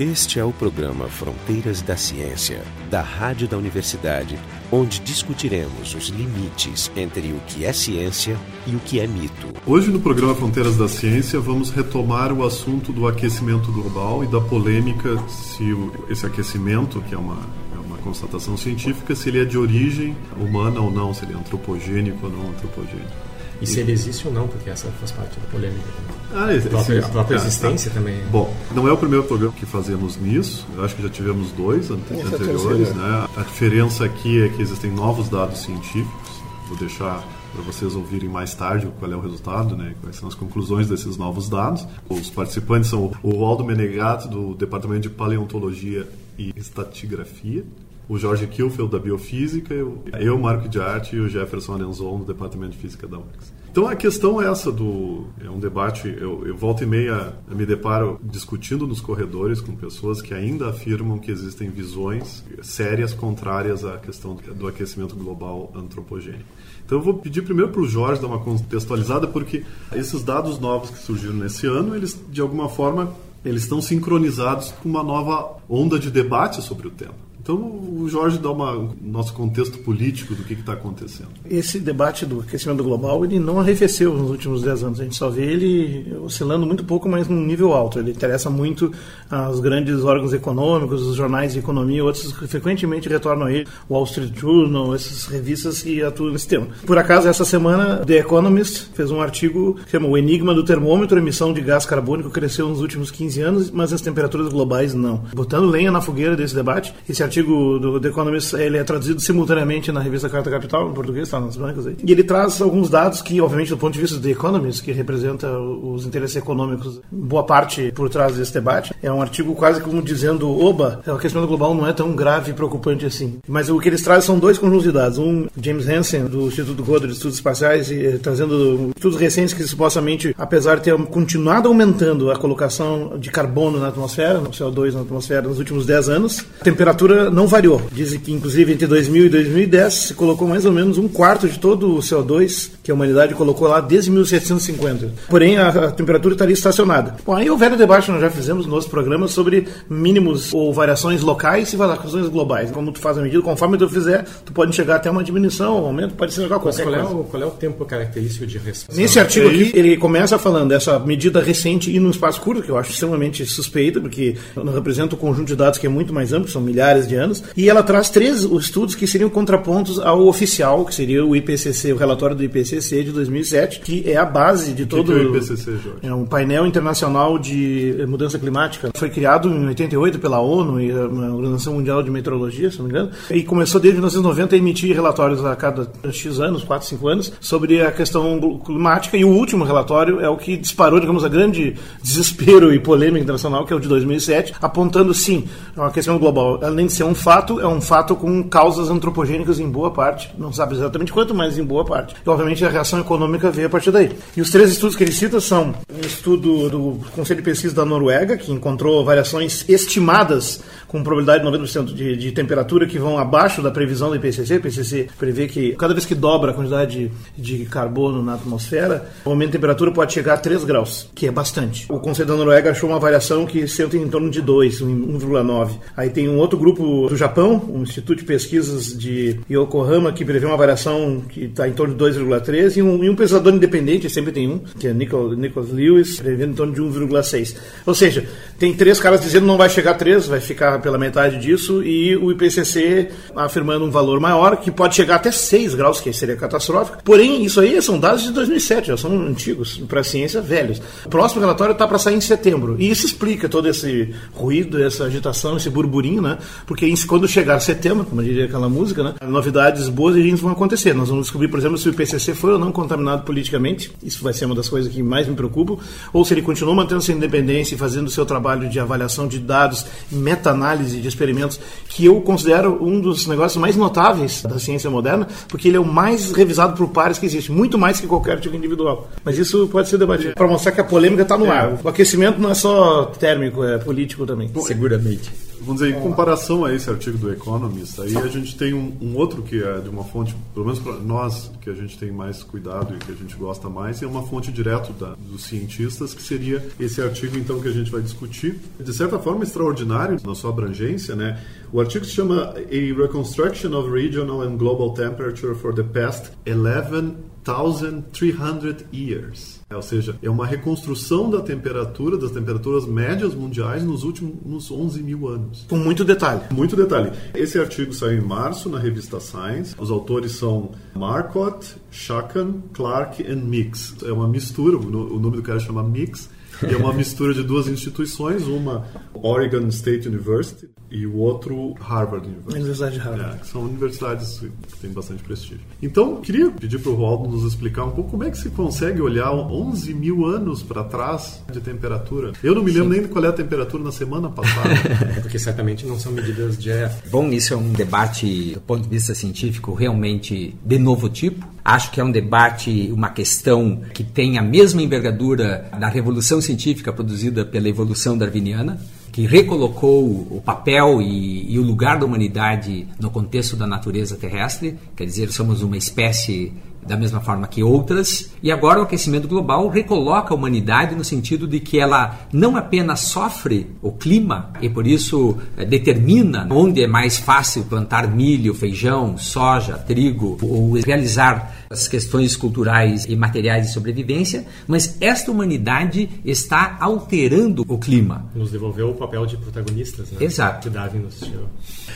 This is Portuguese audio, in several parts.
Este é o programa Fronteiras da Ciência, da Rádio da Universidade, onde discutiremos os limites entre o que é ciência e o que é mito. Hoje, no programa Fronteiras da Ciência, vamos retomar o assunto do aquecimento global e da polêmica se esse aquecimento, que é uma, é uma constatação científica, se ele é de origem humana ou não, se ele é antropogênico ou não antropogênico. E se ele existe ou não, porque essa faz parte da polêmica também. Ah, a própria, a própria ah, existência ah, também. Bom, não é o primeiro programa que fazemos nisso. Eu acho que já tivemos dois ante Essa anteriores. terceira. Né? A diferença aqui é que existem novos dados científicos. Vou deixar para vocês ouvirem mais tarde qual é o resultado, né? quais são as conclusões desses novos dados. Os participantes são o Aldo Menegato, do Departamento de Paleontologia e Estatigrafia, o Jorge Kilfeld, da Biofísica, eu, eu, Marco de Arte e o Jefferson Alenzon, do Departamento de Física da UFRGS. Então a questão é essa do é um debate eu, eu volta e meia me deparo discutindo nos corredores com pessoas que ainda afirmam que existem visões sérias contrárias à questão do aquecimento global antropogênico. Então eu vou pedir primeiro para o Jorge dar uma contextualizada porque esses dados novos que surgiram nesse ano eles de alguma forma eles estão sincronizados com uma nova onda de debate sobre o tema. Então o Jorge dá uma, um nosso contexto político do que está acontecendo. Esse debate do aquecimento global ele não arrefeceu nos últimos 10 anos. A gente só vê ele oscilando muito pouco, mas num nível alto. Ele interessa muito aos grandes órgãos econômicos, os jornais de economia, outros que frequentemente retornam a ele, Wall Street Journal, essas revistas que atuam nesse tema. Por acaso, essa semana, The Economist fez um artigo que chama O Enigma do Termômetro, emissão de gás carbônico cresceu nos últimos 15 anos, mas as temperaturas globais não. Botando lenha na fogueira desse debate, esse artigo do The Economist ele é traduzido simultaneamente na revista Carta Capital, em português, está nas bancas aí. E ele traz alguns dados que, obviamente, do ponto de vista do The Economist, que representa os interesses econômicos, boa parte por trás desse debate, é um artigo quase como dizendo: oba, o aquecimento global não é tão grave e preocupante assim. Mas o que eles trazem são dois conjuntos de dados. Um, James Hansen, do Instituto Goddard de Estudos Espaciais, e, eh, trazendo estudos recentes que supostamente, apesar de ter continuado aumentando a colocação de carbono na atmosfera, no CO2 na atmosfera, nos últimos 10 anos, a temperatura não variou. Dizem que, inclusive, entre 2000 e 2010 se colocou mais ou menos um quarto de todo o CO2 que a humanidade colocou lá desde 1750. Porém, a, a temperatura estaria estacionada. Bom, aí houve o debate, nós já fizemos nos nossos programas, sobre mínimos ou variações locais e variações globais. Como tu faz a medida, conforme tu fizer, tu pode chegar até uma diminuição, um aumento, pode ser qualquer coisa. qual é, o, qual é o tempo característico de resposta? Nesse artigo aqui, ele começa falando dessa medida recente e num espaço curto, que eu acho extremamente suspeita, porque não representa um conjunto de dados que é muito mais amplo, são milhares de anos, e ela traz três estudos que seriam contrapontos ao oficial, que seria o IPCC, o relatório do IPCC de 2007, que é a base de O que todo... que é o IPCC, Jorge? É um painel internacional de mudança climática. Foi criado em 88 pela ONU e a Organização Mundial de Meteorologia, se não me engano, e começou desde 1990 a emitir relatórios a cada X anos, 4, 5 anos, sobre a questão climática. E o último relatório é o que disparou, digamos, a grande desespero e polêmica internacional, que é o de 2007, apontando sim, o aquecimento global, além de ser um fato, é um fato com causas antropogênicas em boa parte. Não sabe exatamente quanto, mas em boa parte. E, obviamente, a reação econômica veio a partir daí. E os três estudos que ele cita são um estudo do Conselho de Pesquisa da Noruega, que encontrou variações estimadas com probabilidade de 90% de, de temperatura que vão abaixo da previsão do IPCC. O IPCC prevê que cada vez que dobra a quantidade de, de carbono na atmosfera, o aumento de temperatura pode chegar a 3 graus, que é bastante. O Conselho da Noruega achou uma variação que senta em torno de 2, um 1,9. Aí tem um outro grupo do Japão, um Instituto de Pesquisas de Yokohama, que prevê uma variação que está em torno de 2,3, e um, e um pesquisador independente, sempre tem um, que é Nichol, Nicholas Lewis, prevendo em torno de 1,6. Ou seja, tem três caras dizendo não vai chegar a 3, vai ficar pela metade disso, e o IPCC afirmando um valor maior, que pode chegar até 6 graus, que seria catastrófico. Porém, isso aí são dados de 2007, já são antigos, para a ciência, velhos. O próximo relatório está para sair em setembro, e isso explica todo esse ruído, essa agitação, esse burburinho, né? Porque quando chegar setembro, como diria aquela música, né? Novidades boas e vão acontecer. Nós vamos descobrir, por exemplo, se o IPCC foi ou não contaminado politicamente. Isso vai ser uma das coisas que mais me preocupam. Ou se ele continua mantendo sua independência e fazendo o seu trabalho de avaliação de dados, meta-análise de experimentos, que eu considero um dos negócios mais notáveis da ciência moderna, porque ele é o mais revisado por pares que existe, muito mais que qualquer artigo individual. Mas isso pode ser debatido para mostrar que a polêmica está no ar. O aquecimento não é só térmico, é político também. Seguramente. Vamos dizer, em comparação a esse artigo do Economist, aí a gente tem um, um outro que é de uma fonte, pelo menos para nós, que a gente tem mais cuidado e que a gente gosta mais, e é uma fonte direto da, dos cientistas, que seria esse artigo, então, que a gente vai discutir. De certa forma, extraordinário na sua abrangência, né? O artigo se chama A Reconstruction of Regional and Global Temperature for the Past 11,300 Years. É, ou seja, é uma reconstrução da temperatura, das temperaturas médias mundiais nos últimos 11 mil anos. Com muito detalhe. Muito detalhe. Esse artigo saiu em março na revista Science. Os autores são Marcotte, Shakan, Clark e Mix. É uma mistura, o nome do cara chama Mix. E é uma mistura de duas instituições, uma Oregon State University e o outro Harvard University. Universidade de Harvard. É, que são universidades que têm bastante prestígio. Então, queria pedir para o Waldo nos explicar um pouco como é que se consegue olhar 11 mil anos para trás de temperatura. Eu não me lembro Sim. nem qual é a temperatura na semana passada. Porque certamente não são medidas diretas. Bom, isso é um debate do ponto de vista científico realmente de novo tipo. Acho que é um debate, uma questão que tem a mesma envergadura da revolução científica produzida pela evolução darwiniana que recolocou o papel e, e, o lugar da humanidade no contexto da natureza terrestre, quer dizer, somos uma espécie da mesma forma que outras, e agora o aquecimento global recoloca a humanidade no sentido de que ela não apenas sofre o clima e por isso é, determina onde é mais fácil plantar milho, feijão, soja, trigo ou realizar as questões culturais e materiais de sobrevivência, mas esta humanidade está alterando o clima. Nos devolveu o papel de protagonistas, né? Exato. Que Darwin nos tirou.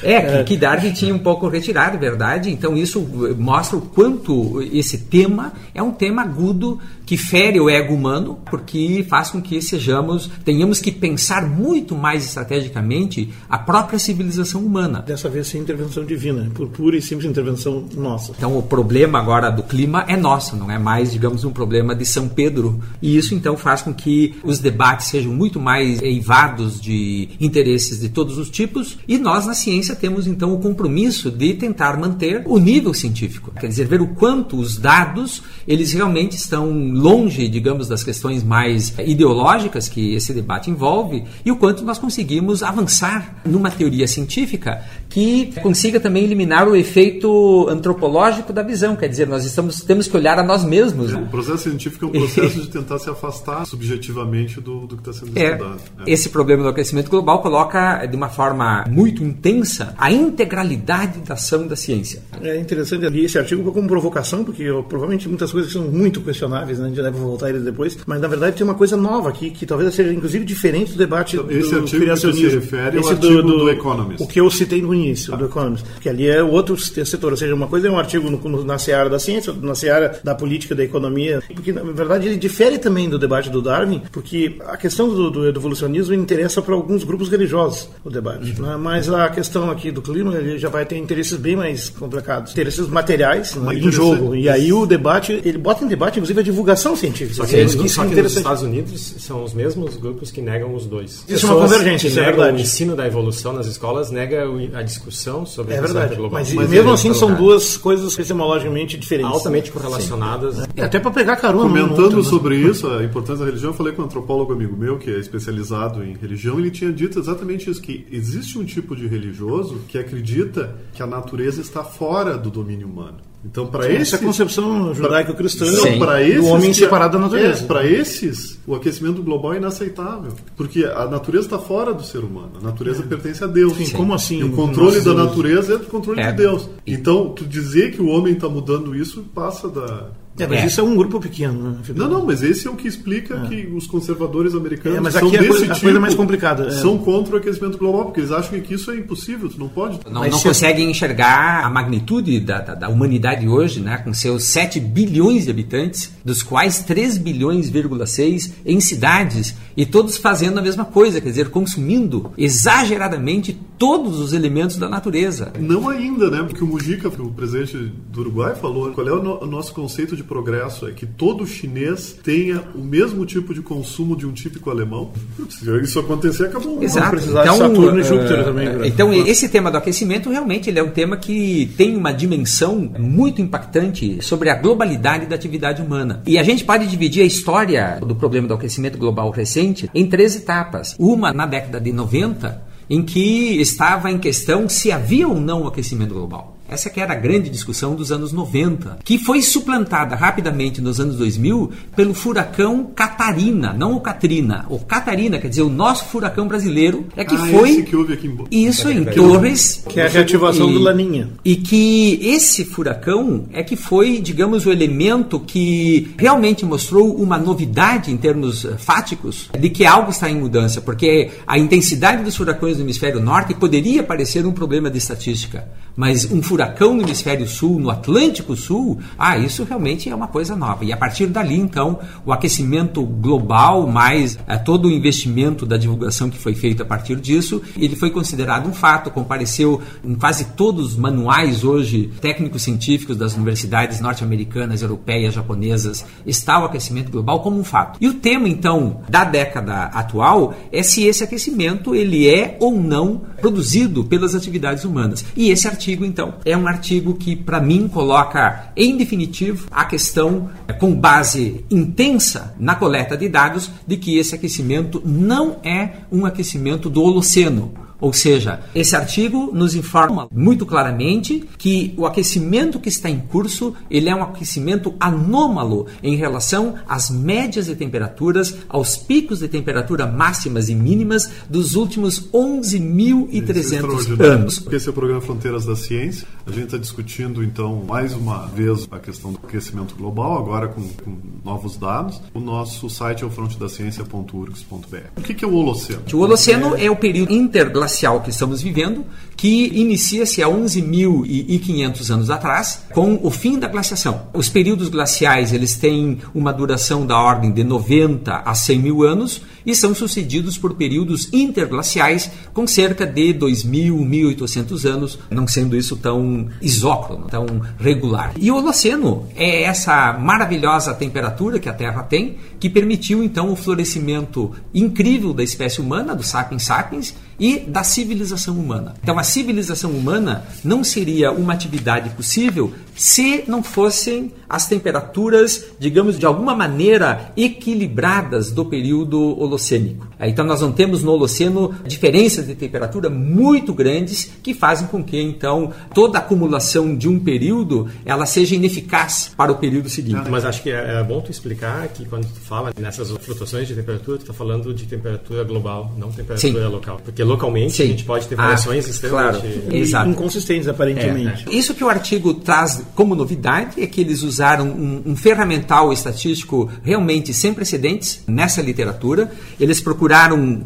É, que, que Darwin tinha um pouco retirado, verdade? Então isso mostra o quanto esse tema é um tema agudo que fere o ego humano, porque faz com que sejamos, tenhamos que pensar muito mais estrategicamente a própria civilização humana. Dessa vez sem intervenção divina, por pura e simples intervenção nossa. Então o problema agora do clima é nosso, não é mais, digamos, um problema de São Pedro. E isso então faz com que os debates sejam muito mais eivados de interesses de todos os tipos, e nós na ciência temos então o compromisso de tentar manter o nível científico, quer dizer, ver o quanto os dados eles realmente estão longe, digamos, das questões mais ideológicas que esse debate envolve e o quanto nós conseguimos avançar numa teoria científica que consiga também eliminar o efeito antropológico da visão, quer dizer, nós estamos temos que olhar a nós mesmos. É, o processo científico é um processo de tentar se afastar subjetivamente do, do que está sendo é, estudado. É. Esse problema do aquecimento global coloca de uma forma muito intensa a integralidade da ação da ciência. É interessante ali esse artigo como provocação, porque provavelmente muitas coisas são muito questionáveis, né? a gente deve voltar a ele depois, mas na verdade tem uma coisa nova aqui, que talvez seja inclusive diferente do debate então, esse do artigo. Que se refere esse ao do, do, do Economist. O que eu citei no início, ah. do Economist, que ali é outro setor, ou seja, uma coisa é um artigo no, no, na seara da ciência, na seara da política, da economia, porque na verdade ele difere também do debate do Darwin, porque a questão do, do evolucionismo interessa para alguns grupos religiosos, o debate, uhum. né? mas a questão aqui do clima ele já vai ter interesses bem mais complicados, interesses materiais né, em jogo, e aí o debate, ele bota em debate inclusive a divulgação científica. Só que, é, que, só que nos Estados Unidos são os mesmos grupos que negam os dois. Isso é uma convergência, isso é verdade. O ensino da evolução nas escolas nega a discussão sobre é verdade. global. Mas, mas mesmo assim são duas coisas epistemologicamente diferentes. Altamente correlacionadas. É, até para pegar carona. Comentando outro, sobre né? isso, a importância da religião, eu falei com um antropólogo amigo meu, que é especializado em religião, ele tinha dito exatamente isso, que existe um tipo de religioso que acredita que a natureza está fora do domínio humano. Então, para esse. Essa concepção judaico-cristã do homem separado da natureza. É, para esses, o aquecimento global é inaceitável. Porque a natureza está fora do ser humano. A natureza é. pertence a Deus. Sim, como assim? E o controle da natureza é do controle é. de Deus. Então, tu dizer que o homem está mudando isso passa da é, mas é. isso é um grupo pequeno, né? Não, não, mas esse é o que explica é. que os conservadores americanos é, mas aqui são a coisa, a tipo, coisa mais complicada. É. São contra o aquecimento global, porque eles acham que isso é impossível, tu não pode. Não, não conseguem enxergar a magnitude da, da, da, humanidade hoje, né? com seus 7 bilhões de habitantes, dos quais 3 bilhões,6 em cidades, e todos fazendo a mesma coisa, quer dizer, consumindo exageradamente todos os elementos da natureza. Não ainda, né? Porque o Mujica, o presidente do Uruguai, falou qual é o, no, o nosso conceito de de progresso é que todo chinês tenha o mesmo tipo de consumo de um típico alemão. Se isso acontecer, acabou. Exato. Então, Saturno e Júpiter uh, também. Né? Então, esse tema do aquecimento realmente ele é um tema que tem uma dimensão muito impactante sobre a globalidade da atividade humana. E a gente pode dividir a história do problema do aquecimento global recente em três etapas. Uma na década de 90, em que estava em questão se havia ou não aquecimento global. Essa que era a grande discussão dos anos 90, que foi suplantada rapidamente nos anos 2000 pelo furacão Catarina, não o Katrina. O Catarina, quer dizer, o nosso furacão brasileiro, é que ah, foi esse que houve aqui em isso em Torres, Que é a reativação e, do Laninha. E que esse furacão é que foi, digamos, o elemento que realmente mostrou uma novidade em termos eh, fáticos de que algo está em mudança, porque a intensidade dos furacões no hemisfério norte poderia parecer um problema de estatística, mas um furacão no hemisfério sul, no Atlântico Sul, ah, isso realmente é uma coisa nova. E a partir dali, então, o aquecimento global, mais eh, todo o investimento da divulgação que foi feito a partir disso, ele foi considerado um fato, compareceu em quase todos os manuais hoje técnicos científicos das universidades norte-americanas, europeias, japonesas, está o aquecimento global como um fato. E o tema, então, da década atual é se esse aquecimento ele é ou não produzido pelas atividades humanas. E esse artigo, então, é um artigo que, para mim, coloca em definitivo a questão eh, com base intensa na coleta de dados de que esse aquecimento não é um aquecimento do Holoceno, ou seja, esse artigo nos informa muito claramente que o aquecimento que está em curso, ele é um aquecimento anômalo em relação às médias de temperaturas, aos picos de temperatura máximas e mínimas dos últimos 11.300 anos. Esse é o programa Fronteiras da Ciência. A gente está discutindo, então, mais uma vez a questão do aquecimento global, agora com, com novos dados. O nosso site é o frontedaciencia.urgs.br. O que, que é o Holoceno? O Holoceno é o período interglacial que estamos vivendo, que inicia-se há 11.500 anos atrás, com o fim da glaciação. Os períodos glaciais eles têm uma duração da ordem de 90 a 100 mil anos e são sucedidos por períodos interglaciais com cerca de 2.000, 1.800 anos, não sendo isso tão isócrono, tão regular. E o Holoceno é essa maravilhosa temperatura que a Terra tem, que permitiu então o florescimento incrível da espécie humana, do sapiens sapiens, e da civilização humana. Então, a civilização humana não seria uma atividade possível se não fossem as temperaturas, digamos, de alguma maneira equilibradas do período holocênico. Então, nós não temos no Holoceno diferenças de temperatura muito grandes que fazem com que, então, toda acumulação de um período ela seja ineficaz para o período seguinte. Mas acho que é, é bom tu explicar que quando tu fala nessas flutuações de temperatura, tu está falando de temperatura global, não temperatura Sim. local. Porque localmente Sim. a gente pode ter Ah, variações extremamente... claro. Inconsistentes, aparentemente. Isso que o artigo traz como novidade é que eles usaram um, um ferramental estatístico realmente sem precedentes nessa literatura. Eles procuraram,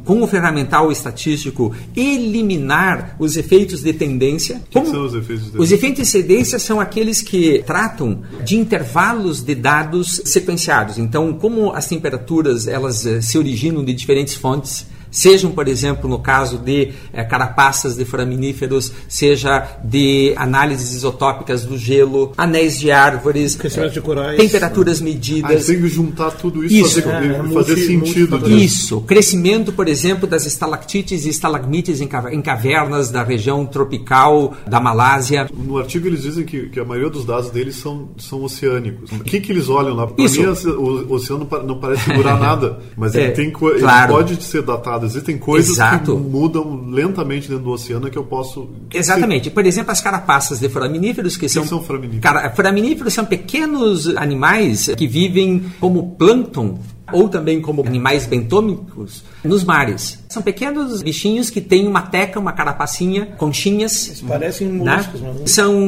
com o ferramental estatístico, eliminar os efeitos de tendência. O que, são os efeitos de Os efeitos de tendência são aqueles que tratam de intervalos de dados sequenciados. Então, como as temperaturas elas eh, se originam de diferentes fontes, sejam, por exemplo, no caso de eh, carapaças de foraminíferos, seja de análises isotópicas do gelo, anéis de árvores, Crescimento de corais. temperaturas Ah, medidas. tem que juntar tudo isso, Isso. fazer, É, é fazer multi- sentido. disso. Isso, crescimento, por exemplo, das estalactites e estalagmites em ca- em cavernas da região tropical da Malásia. No artigo eles dizem que, que a maioria dos dados deles são, são oceânicos. O que, que eles olham lá? Para mim, o, o oceano não parece segurar nada, mas É, ele, tem, ele claro. pode ser datado. Existem coisas Exato. que mudam lentamente dentro do oceano que eu posso... que Exatamente. Por exemplo, as carapaças de foraminíferos, que são, são foraminíferos? Cara, foraminíferos são pequenos animais que vivem como plâncton ou também como animais bentônicos nos mares. São pequenos bichinhos que têm uma teca, uma carapacinha, conchinhas. Parecem né? moluscos, mas não. São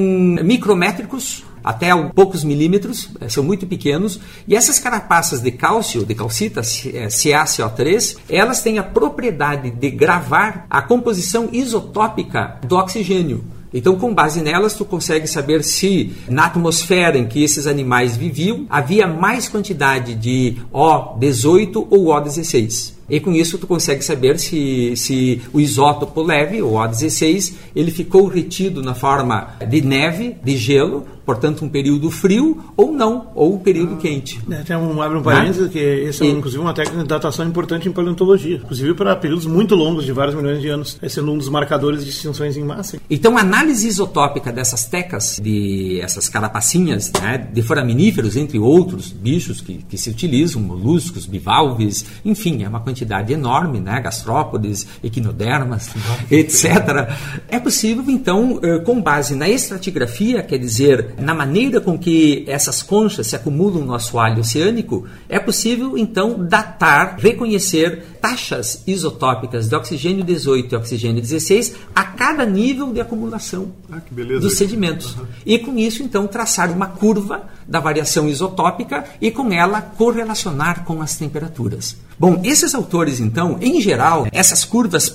micrométricos, até poucos milímetros, eh, são muito pequenos. E essas carapaças de cálcio, de calcita, C- eh, CaCO3, elas têm a propriedade de gravar a composição isotópica do oxigênio. Então, com base nelas, tu consegue saber se na atmosfera em que esses animais viviam havia mais quantidade de O18 ou O16. E com isso tu consegue saber se, se o isótopo leve, o O16, ele ficou retido na forma de neve, de gelo, portanto um período frio, ou não, ou um período quente. É, tem um, abre um parênteses que esse é E- inclusive uma técnica de datação importante em paleontologia, inclusive para períodos muito longos de vários milhões de anos, é sendo um dos marcadores de extinções em massa. Então, a análise isotópica dessas tecas, de essas carapacinhas, né, de foraminíferos, entre outros bichos que, que se utilizam, moluscos, bivalves, enfim, é uma quantidade quantidade enorme, né, gastrópodes, equinodermas, etc. É possível, então, eh, com base na estratigrafia, quer dizer, na maneira com que essas conchas se acumulam no assoalho oceânico, é possível, então, datar, reconhecer taxas isotópicas de oxigênio 18 e oxigênio 16 a cada nível de acumulação Ah, dos beleza. Uhum. sedimentos. E com isso, então, traçar uma curva da variação isotópica e com ela correlacionar com as temperaturas. Bom, esses autores, então, em geral, essas curvas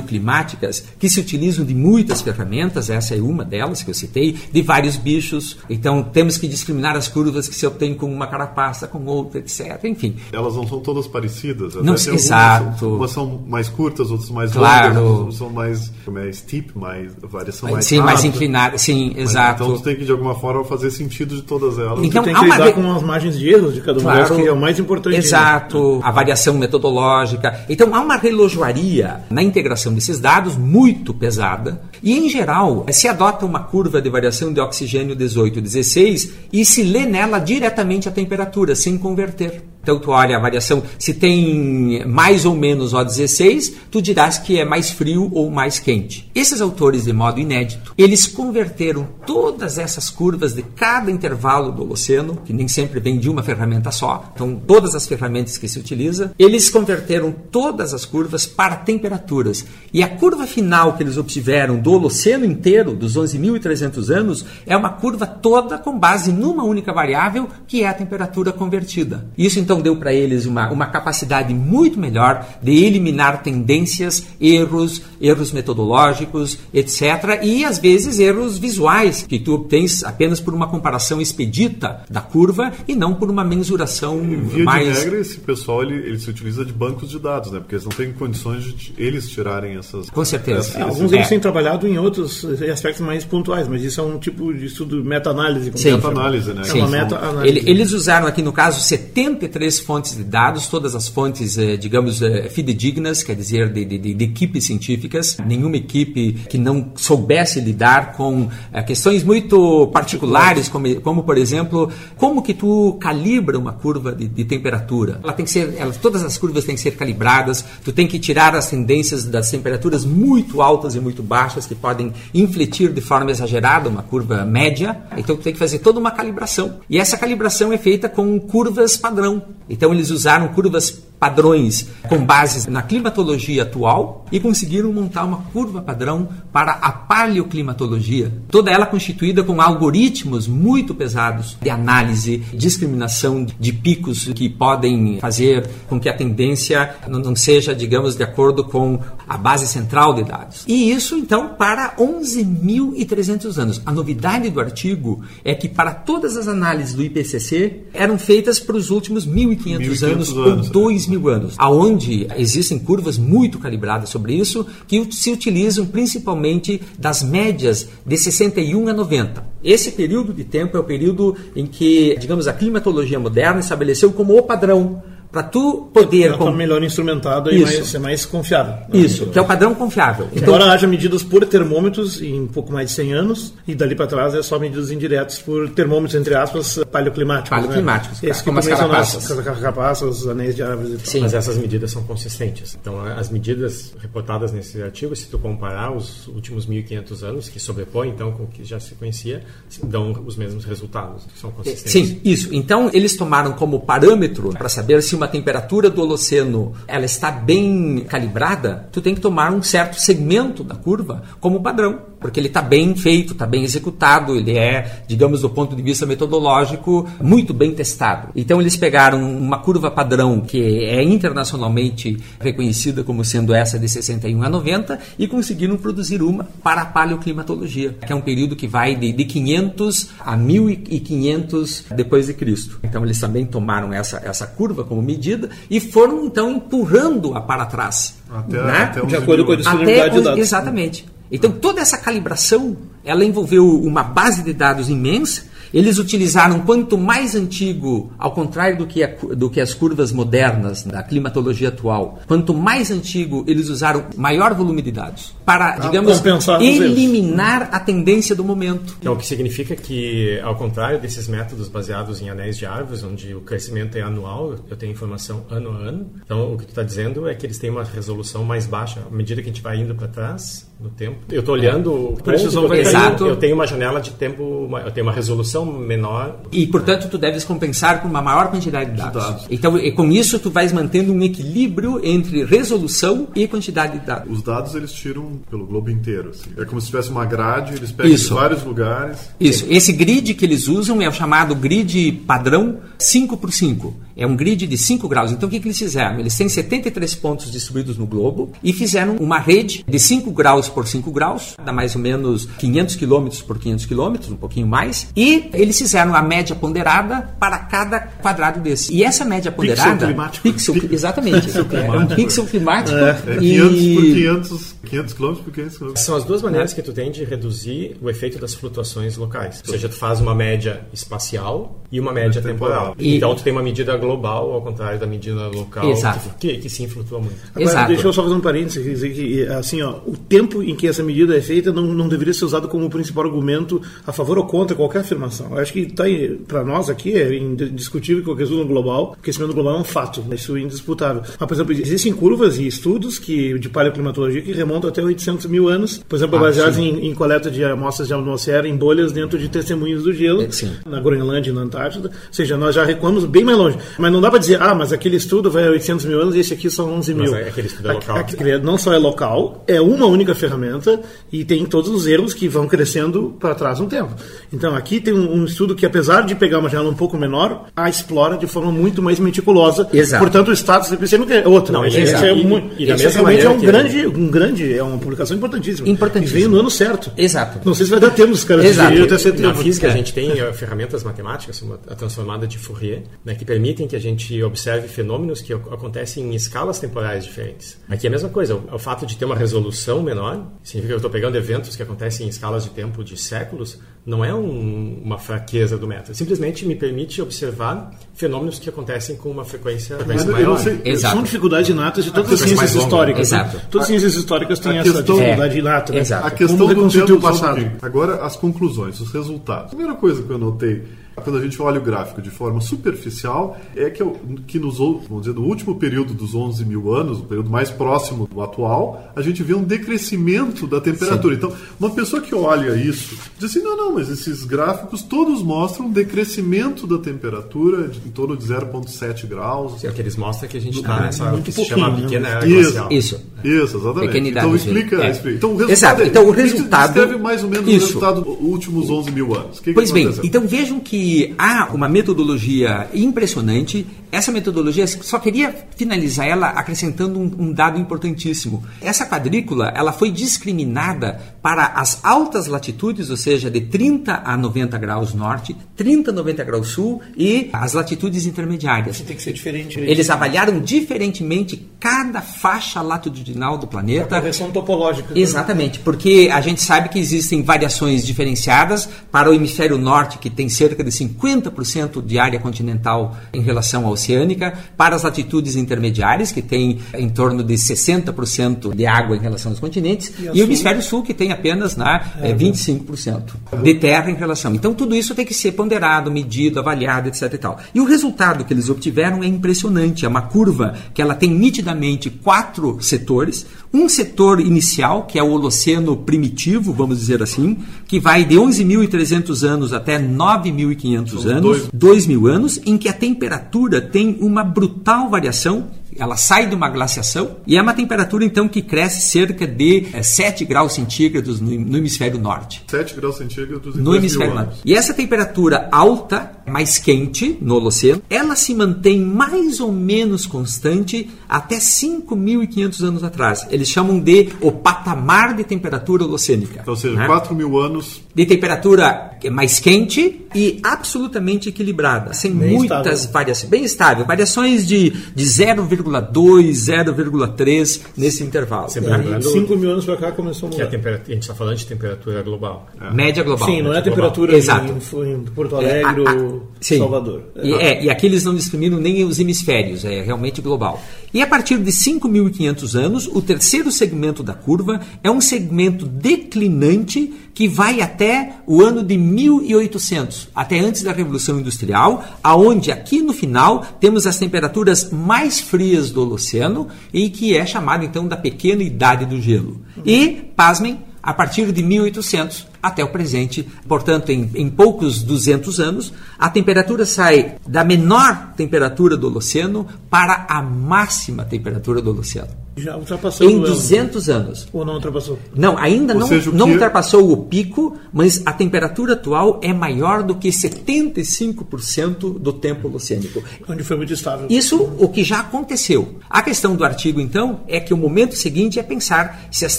paleoclimáticas que se utilizam de muitas ferramentas, essa é uma delas que eu citei, de vários bichos. Então, temos que discriminar as curvas que se obtém com uma carapaça, com outra, etc. Enfim, Elas não são todas parecidas. Não, tem algumas- exato. Umas são mais curtas, outras mais Claro. longas, outras são mais, como é, steep, mais, variação mais sim, mais inclinada, sim, Mas exato. Então tu tem que, de alguma forma, fazer sentido de todas elas. Então, tem há que uma lidar re- com as margens de erros de cada uma delas, que é o mais importante. né? Exato, a variação metodológica. Então há uma relojoaria na integração desses dados muito pesada e, em geral, se adota uma curva de variação de oxigênio 18 e 16 e se lê nela diretamente a temperatura, sem converter. Então tu olha a variação, se tem mais ou menos O16, tu dirás que é mais frio ou mais quente. Esses autores, de modo inédito, eles converteram todas essas curvas de cada intervalo do oceano, que nem sempre vem de uma ferramenta só, então todas as ferramentas que se utiliza, eles converteram todas as curvas para temperaturas. E a curva final que eles obtiveram do oceano inteiro, dos 11.300 anos, é uma curva toda com base numa única variável, que é a temperatura convertida. Isso então deu para eles uma, uma capacidade muito melhor de eliminar tendências, erros, erros metodológicos, etc. E às vezes erros visuais, que tu obtens apenas por uma comparação expedita da curva e não por uma mensuração Via mais. de regra, esse pessoal ele, ele se utiliza de bancos de dados, né? Porque eles não têm condições de eles tirarem essas. Com certeza. essas- É, alguns É. deles têm trabalhado em outros aspectos mais pontuais, mas isso é um tipo de estudo meta-análise. Meta-análise, né? É Sim. uma meta-análise. Ele- eles usaram aqui no caso 73 fontes de dados, todas as fontes, eh, digamos, eh, fidedignas, quer dizer, de, de- de- de equipes científicas. Nenhuma equipe que não soubesse lidar com eh, questões muito particulares, como, como, por exemplo, como que tu calibra uma curva de, de temperatura. Ela tem que ser, ela- todas as curvas têm que ser calibradas. Tu tem que tirar as tendências das temperaturas muito altas e muito baixas que podem infletir de forma exagerada uma curva média. Então tem que fazer toda uma calibração. E essa calibração é feita com curvas padrão. Então eles usaram curvas padrões com bases na climatologia atual e conseguiram montar uma curva padrão para a paleoclimatologia. Toda ela constituída com algoritmos muito pesados de análise, discriminação de picos que podem fazer com que a tendência não seja, digamos, de acordo com a base central de dados. E isso, então, para 11.300 anos. A novidade do artigo é que para todas as análises do IPCC eram feitas para os últimos 1.500 1.500 anos ou anos, é. 2 mil anos, aonde existem curvas muito calibradas sobre isso, que se utilizam principalmente das médias de 61 a 90. Esse período de tempo é o período em que, digamos, a climatologia moderna estabeleceu como o padrão para tu poder... Ela com- melhor instrumentada e Isso. mais, é mais confiável. né? Isso, que é o padrão confiável. Então, Embora haja medidas por termômetros em um pouco mais de 100 anos, e dali para trás é só medidas indiretas por termômetros, entre aspas, paleoclimáticos. Paleoclimáticos, né? Esse que como as carapaças. as carapaças, os anéis de árvores e tal. Sim. Mas essas medidas são consistentes. Então, as medidas reportadas nesse artigo, se tu comparar os últimos 1.500 anos, que sobrepõe então com o que já se conhecia, dão os mesmos resultados, são consistentes. Sim, isso. Então eles tomaram como parâmetro para saber se uma temperatura do Holoceno ela está bem calibrada, tu tem que tomar um certo segmento da curva como padrão, porque ele está bem feito, está bem executado, ele é, digamos, do ponto de vista metodológico, muito bem testado. Então eles pegaram uma curva padrão que é internacionalmente reconhecida como sendo essa de 61 a 90 e conseguiram produzir uma para a paleoclimatologia, que é um período que vai de, de 500 a 1500 depois de Cristo. Então eles também tomaram essa, essa curva como medida e foram então empurrando-a para trás. Até, né? até De acordo com a mil- disponibilidade Até de os- dados. Exatamente. Então toda essa calibração ela envolveu uma base de dados imensa Eles utilizaram quanto mais antigo, ao contrário do que, a, do que as curvas modernas da climatologia atual, quanto mais antigo eles usaram maior volume de dados para, Ah, digamos, eliminar a tendência do momento. Então, o que significa que, ao contrário desses métodos baseados em anéis de árvores, onde o crescimento é anual, eu tenho informação ano a ano. Então, o que tu está dizendo é que eles têm uma resolução mais baixa à medida que a gente vai indo para trás no tempo. Eu estou olhando o Precisão eu, tenho, Exato. eu tenho uma janela de tempo, eu tenho uma resolução menor. E, portanto, tu deves compensar com uma maior quantidade de dados. dados. Então, e com isso, tu vais mantendo um equilíbrio entre resolução e quantidade de dados. Os dados eles tiram pelo globo inteiro. assim. É como se tivesse uma grade, eles pegam Isso. de vários lugares. Isso. Esse grid que eles usam é o chamado grid padrão 5 por 5. É um grid de 5 graus. Então, o que, que eles fizeram? Eles têm 73 pontos distribuídos no globo e fizeram uma rede de 5 graus por 5 graus, dá mais ou menos 500 quilômetros por 500 quilômetros, um pouquinho mais. E eles fizeram a média ponderada para cada quadrado desse. E essa média ponderada... climático. Pixel, exatamente. É um pixel climático. É 500 e... por 500, 500 quilômetros por 500 quilômetros. São as duas maneiras que tu tem de reduzir o efeito das flutuações locais. Ou seja, tu faz uma média espacial e uma média temporal. E- Então, tu tem uma medida global, ao contrário da medida local, Exato. Que, que sim flutua muito. Agora, Exato. deixa eu só fazer um parênteses dizer que, assim, ó, o tempo em que essa medida é feita não, não deveria ser usado como principal argumento a favor ou contra qualquer afirmação. Eu acho que tá para nós aqui é indiscutível que o aquecimento global, o aquecimento global é um fato, isso é indisputável. Mas, por exemplo, existem curvas e estudos que, de paleoclimatologia que remontam até 800 mil anos, por exemplo, Ah, baseados em, em coleta de amostras de atmosfera em bolhas dentro de testemunhos do gelo, É, sim. na Groenlândia e na Antártida. Ou seja, nós já recuamos bem mais longe. Mas não dá para dizer, ah, mas aquele estudo vai a 800 mil anos e esse aqui são 11 Mas mil. é- aquele estudo é local. aqui não só é local, é uma única ferramenta e tem todos os erros que vão crescendo para trás no tempo. Então aqui tem um, um estudo que, apesar de pegar uma janela um pouco menor, a explora de forma muito mais meticulosa. Exato. Portanto, o status epicêntrico é outro. Não, Esse é E- muito- e da esse mesma realmente é um grande, um grande, é uma publicação importantíssima. Importantíssima. E veio no ano certo. Exato. Não sei se vai dar tempo dos caras Exato. até Na setembro. física, a É. gente tem eh, ferramentas matemáticas, como a transformada de Fourier, né, que permitem que a gente observe fenômenos que ac- acontecem em escalas temporais diferentes. Aqui é a mesma coisa, o, o fato de ter uma resolução menor, significa que eu estou pegando eventos que acontecem em escalas de tempo de séculos, não é um- uma fraqueza do método. Simplesmente me permite observar fenômenos que acontecem com uma frequência, frequência maior. sei, Exato. São dificuldades inatas de todas as ciências históricas. né? Exato. Todas as ciências históricas têm essa dificuldade inata. né? Exato. A questão Como do tempo um passado. Agora, as conclusões, os resultados. A primeira coisa que eu notei, quando a gente olha o gráfico de forma superficial, é que, que nos, vamos dizer, no último período dos 11 mil anos, o período mais próximo do atual, a gente vê um decrescimento da temperatura. Então, uma pessoa que olha isso, diz assim, não, não, mas esses gráficos todos mostram um decrescimento da temperatura de, em torno de 0,7 graus. É o que eles mostram que a gente está nessa muito que se chama pequena né? era Isso. glacial. Isso. Isso, exatamente. Pequenidade Então explica, É. explica. Então o resultado Exato. é- Então, o resultado- Descreve mais ou menos Isso. o resultado dos últimos 11 mil anos. Que que Pois bem, aconteceu? então vejam que há uma metodologia impressionante. Essa metodologia, só queria finalizar ela acrescentando um, um dado importantíssimo. Essa quadrícula, ela foi discriminada para as altas latitudes, ou seja, de 30 a 90 graus norte, 30 a 90 graus sul e as latitudes intermediárias. Tem que ser diferente. Eles avaliaram diferentemente cada faixa latitudinal do planeta. Correção topológica. Exatamente, porque a gente sabe que existem variações diferenciadas para o hemisfério norte, que tem cerca de 50% de área continental em relação à oceânica, para as latitudes intermediárias, que tem em torno de 60% de água em relação aos continentes, e, o hemisfério sul, que tem apenas né, eh, 25% de terra em relação. Então, tudo isso tem que ser ponderado, medido, avaliado, etc. E, tal. e o resultado que eles obtiveram é impressionante. É uma curva que ela tem nitidamente quatro setores. Um setor inicial, que é o Holoceno primitivo, vamos dizer assim, que vai de 11.300 anos até 9.500 anos, dois- 2 mil anos, em que a temperatura tem uma brutal variação. Ela sai de uma glaciação e é uma temperatura então que cresce cerca de eh, 7 graus centígrados no, no hemisfério norte. 7 graus centígrados No 2 mil hemisfério norte. E essa temperatura alta mais quente no Holoceno, ela se mantém mais ou menos constante até 5.500 anos atrás. Eles chamam de o patamar de temperatura holocênica. Então, ou seja, né? 4 mil anos. De temperatura mais quente e absolutamente equilibrada, sem Bem muitas estável. variações. Bem estável. Variações de, de 0,2, 0,3 nesse intervalo. Sempre lembrando 5 mil anos pra cá começou a que a, mudar. temperatura, a gente está falando de temperatura global. Média global. Sim, não é a global. temperatura Exato. em, em Porto Alegre É, a- a- sim. Salvador. E, é, e aqui eles não discriminam nem os hemisférios, é realmente global. E a partir de 5.500 anos, o terceiro segmento da curva é um segmento declinante que vai até o ano de 1800, até antes da Revolução Industrial, aonde aqui no final temos as temperaturas mais frias do Holoceno e que é chamado então da pequena idade do gelo. E, pasmem, a partir de 1800 até o presente, portanto, em, em poucos 200 anos, a temperatura sai da menor temperatura do Holoceno para a máxima temperatura do Holoceno. Já ultrapassou Em o- 200 anos. Ou não ultrapassou? Não, ainda Ou não, seja, não que- ultrapassou o pico, mas a temperatura atual é maior do que 75% do tempo holocênico. Onde foi muito estável. Isso o que já aconteceu. A questão do artigo, então, é que o momento seguinte é pensar se as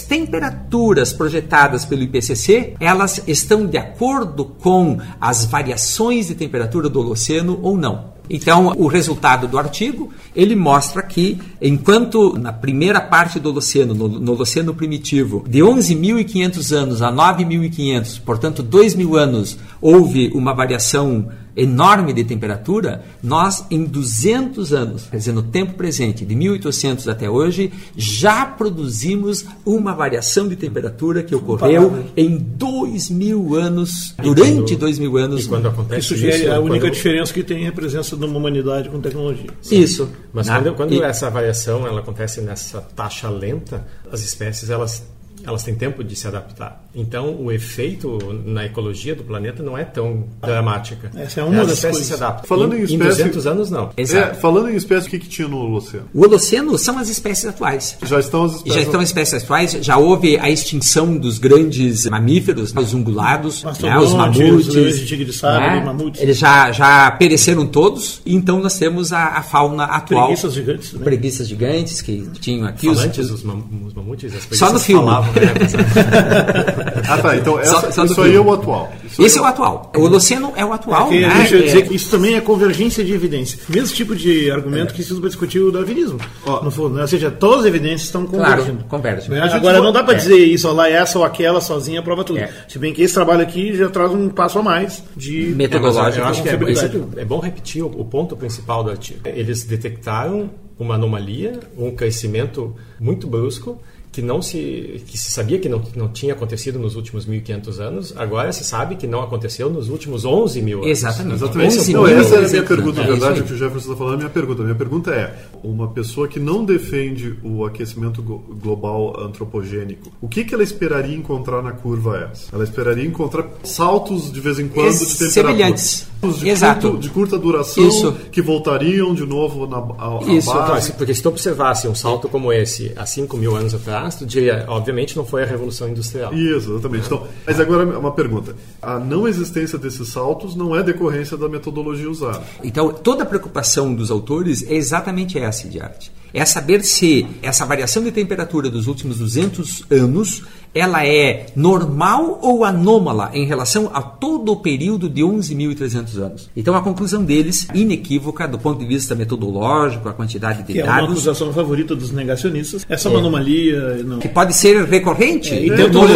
temperaturas projetadas pelo IPCC elas estão de acordo com as variações de temperatura do Holoceno ou não. Então, o resultado do artigo, ele mostra que, enquanto na primeira parte do Holoceno, no, no Holoceno primitivo, de 11.500 anos a 9.500, portanto, 2.000 anos, houve uma variação enorme de temperatura, nós em 200 anos, quer dizer, no tempo presente, de 1800 até hoje, já produzimos uma variação de temperatura que ocorreu em 2000 anos, durante 2000 anos. E quando acontece sugere isso, a única quando- diferença que tem é a presença de uma humanidade com tecnologia. Isso. Mas né? quando, quando E- essa variação ela acontece nessa taxa lenta, as espécies elas elas têm tempo de se adaptar. Então, o efeito na ecologia do planeta não é tão dramática. Essa é uma as das espécies coisas. se adaptam. Falando em em, espécie- 200 anos, não. Exato. É, falando em espécies, o que, que tinha no oceano? O Holoceno são as espécies atuais. Já estão as espécies. Já estão as espécies atuais, já houve a extinção dos grandes mamíferos, né, os ungulados, né, os mamutes. de tigre de né, mamutes. Eles já, já pereceram todos, e então nós temos a, a fauna atual. Preguiças gigantes também. Preguiças gigantes que tinham aqui os, Falantes, os, mam os mamutes, as Só no filme. falavam, né? Ah, tá. Então essa- Só- só isso aí é o atual. Isso Esse é aí o atual. O Holoceno é o atual. Que, né? deixa eu É- dizer que isso também é convergência de evidência. Mesmo tipo de argumento que se usa para discutir o darwinismo. Ó. no fundo, né? Ou seja, todas as evidências estão Claro, convergindo. convergem. Né? Agora não dá para é. dizer isso, ó, lá essa ou aquela sozinha prova tudo. É. Se bem que esse trabalho aqui já traz um passo a mais de Metodológico. eu acho que é, é bom repetir o, o ponto principal do artigo. Eles detectaram uma anomalia, um crescimento muito brusco que não se que se sabia que não, que não tinha acontecido nos últimos 1500 anos, agora se sabe que não aconteceu nos últimos 11 mil anos. Exatamente. Exatamente. 11 Não, mil essa era a minha pergunta, É na verdade, isso o que o Jefferson está falando é a minha pergunta. A minha pergunta é: uma pessoa que não defende o aquecimento global antropogênico, o que, que ela esperaria encontrar na curva essa? Ela esperaria encontrar saltos de vez em quando de temperatura. Semelhantes. Saltos De, Exato. curto- de curta duração Isso. que voltariam de novo na a, a Isso, Então, base. assim, porque se tu observasse um salto como esse há 5 mil anos atrás, tu diria, obviamente não foi a Revolução Industrial. Isso, exatamente. Então, mas agora uma pergunta. A não existência desses saltos não é decorrência da metodologia usada. Então, toda a preocupação dos autores é exatamente essa de arte. É saber se essa variação de temperatura dos últimos 200 anos ela é normal ou anômala em relação a todo o período de 11.300 anos. Então, a conclusão deles, inequívoca do ponto de vista metodológico, a quantidade de Que é uma dados, acusação favorita dos negacionistas. Essa é uma anomalia. Não. que pode ser recorrente E É, tentam né?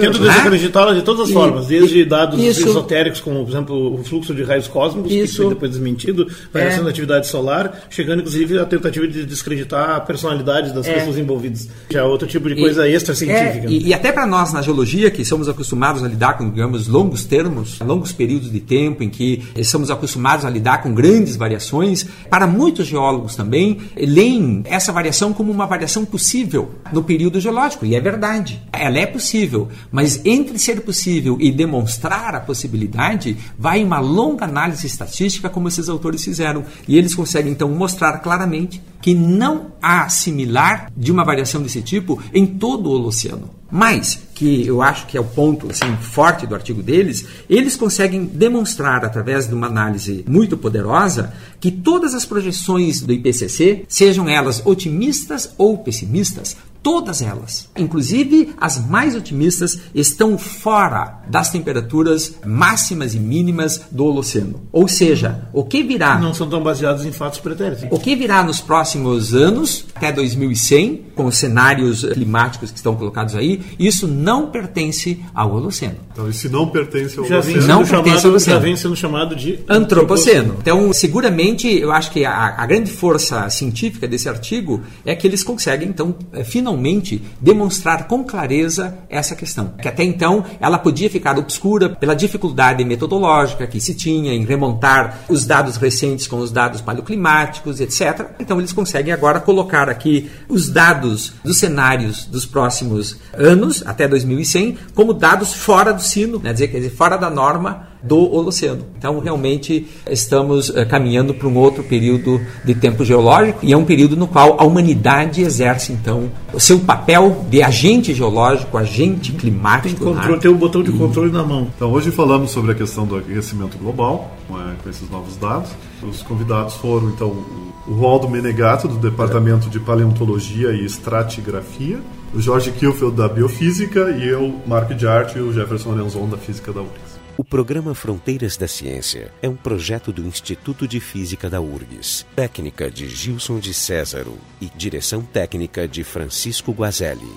desacreditá-la de todas as E- formas, desde e- dados isso- esotéricos, como, por exemplo, o fluxo de raios cósmicos, que Isso- foi depois desmentido, variação É. da atividade solar, chegando inclusive à tentativa de desacreditar a personalidade das É. pessoas envolvidas. Já é outro tipo de coisa E- extra-científica. é, e, e até para nós na geologia, que somos acostumados a lidar com, digamos, longos termos, longos períodos de tempo em que estamos acostumados a lidar com grandes variações, para muitos geólogos também, leem essa variação como uma variação possível no período geológico. E é verdade. Ela é possível. Mas entre ser possível e demonstrar a possibilidade, vai uma longa análise estatística, como esses autores fizeram. E eles conseguem, então, mostrar claramente que não há similar de uma variação desse tipo em todo o Holoceno. Mas que eu acho que é o ponto assim, forte do artigo deles, eles conseguem demonstrar, através de uma análise muito poderosa, que todas as projeções do IPCC, sejam elas otimistas ou pessimistas, Todas elas, inclusive as mais otimistas, estão fora das temperaturas máximas e mínimas do Holoceno. Ou seja, o que virá. Não são tão baseados em fatos pretéritos. O que virá nos próximos anos, até 2100, com os cenários climáticos que estão colocados aí, isso não pertence ao Holoceno. Então, e se não pertence ao Já vem Holoceno, Não sendo pertence ao chamado, Holoceno. já vem sendo chamado de Antropoceno. Então, seguramente, eu acho que a, a grande força científica desse artigo é que eles conseguem, então, eh, finalmente demonstrar com clareza essa questão. Que até então ela podia ficar obscura pela dificuldade metodológica que se tinha em remontar os dados recentes com os dados paleoclimáticos, etc. Então, eles conseguem agora colocar aqui os dados dos cenários dos próximos anos, até 2100, como dados fora do sino, né? dizer, quer dizer, fora da norma do Holoceno. Então, realmente, estamos eh, caminhando para um outro período de tempo geológico e é um período no qual a humanidade exerce, então, o seu papel de agente geológico, agente climático. Controle, né? ter o botão de controle na mão. Então, hoje falamos sobre a questão do aquecimento global, né, com esses novos dados. Os convidados foram, então, o Waldo Menegato, do Departamento de Paleontologia e Estratigrafia, o Jorge Kielfeld, da Biofísica, e eu, Marco de Arte, e o Jefferson Arenzon, da Física da URGS. O programa Fronteiras da Ciência é um projeto do Instituto de Física da URGS, técnica de Gilson de Césaro e direção técnica de Francisco Guazelli.